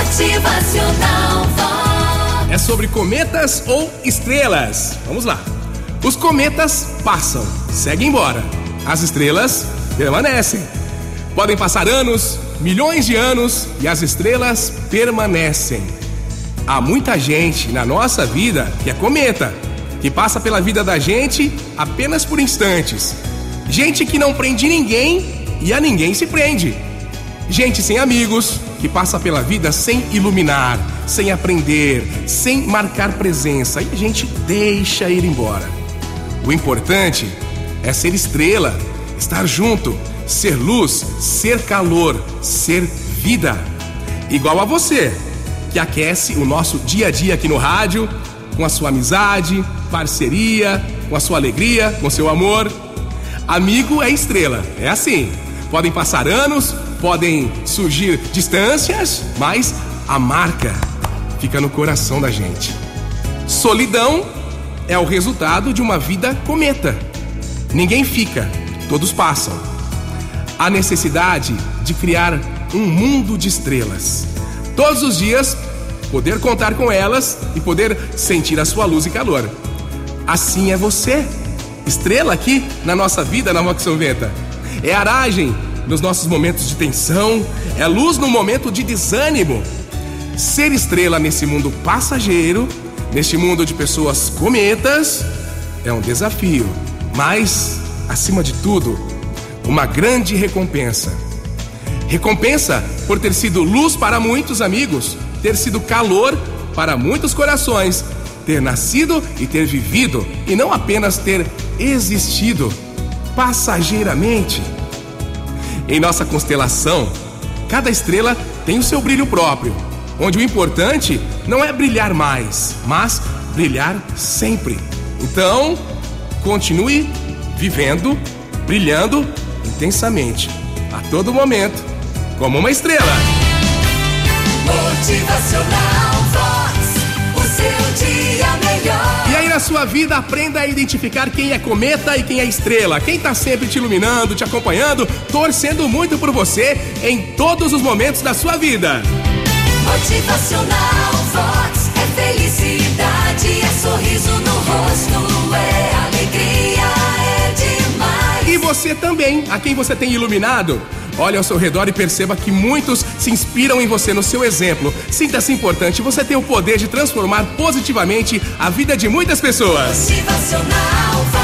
Motivacional Vox. É sobre cometas ou estrelas. Vamos lá. Os cometas passam, seguem embora. As estrelas permanecem. Podem passar anos, milhões de anos e as estrelas permanecem. Há muita gente na nossa vida que é cometa, que passa pela vida da gente apenas por instantes. Gente que não prende ninguém e a ninguém se prende. Gente sem amigos, que passa pela vida sem iluminar, sem aprender, sem marcar presença e a gente deixa ir embora. O importante é ser estrela, estar junto, ser luz, ser calor, ser vida. Igual a você, que aquece o nosso dia a dia aqui no rádio, com a sua amizade, parceria, com a sua alegria, com seu amor. Amigo é estrela, é assim. Podem passar anos, podem surgir distâncias, mas a marca fica no coração da gente. Solidão é o resultado de uma vida cometa. Ninguém fica, todos passam. Há necessidade de criar um mundo de estrelas. Todos os dias, poder contar com elas e poder sentir a sua luz e calor. Assim é você, estrela aqui na nossa vida na Vox Venta. É aragem nos nossos momentos de tensão, é luz no momento de desânimo. Ser estrela nesse mundo passageiro, neste mundo de pessoas cometas, é um desafio, mas, acima de tudo, uma grande recompensa. Recompensa por ter sido luz para muitos amigos, ter sido calor para muitos corações, ter nascido e ter vivido, e não apenas ter existido passageiramente. Em nossa constelação, cada estrela tem o seu brilho próprio, onde o importante não é brilhar mais, mas brilhar sempre. Então, continue vivendo, brilhando intensamente, a todo momento, como uma estrela. Motivacional na sua vida aprenda a identificar quem é cometa e quem é estrela, quem tá sempre te iluminando, te acompanhando, torcendo muito por você em todos os momentos da sua vida. Motivacional Vox. É felicidade, é sorriso no rosto, é alegria, é demais. E você também, a quem você tem iluminado. Olhe ao seu redor e perceba que muitos se inspiram em você, no seu exemplo. Sinta-se importante, você tem o poder de transformar positivamente a vida de muitas pessoas. Motivacional.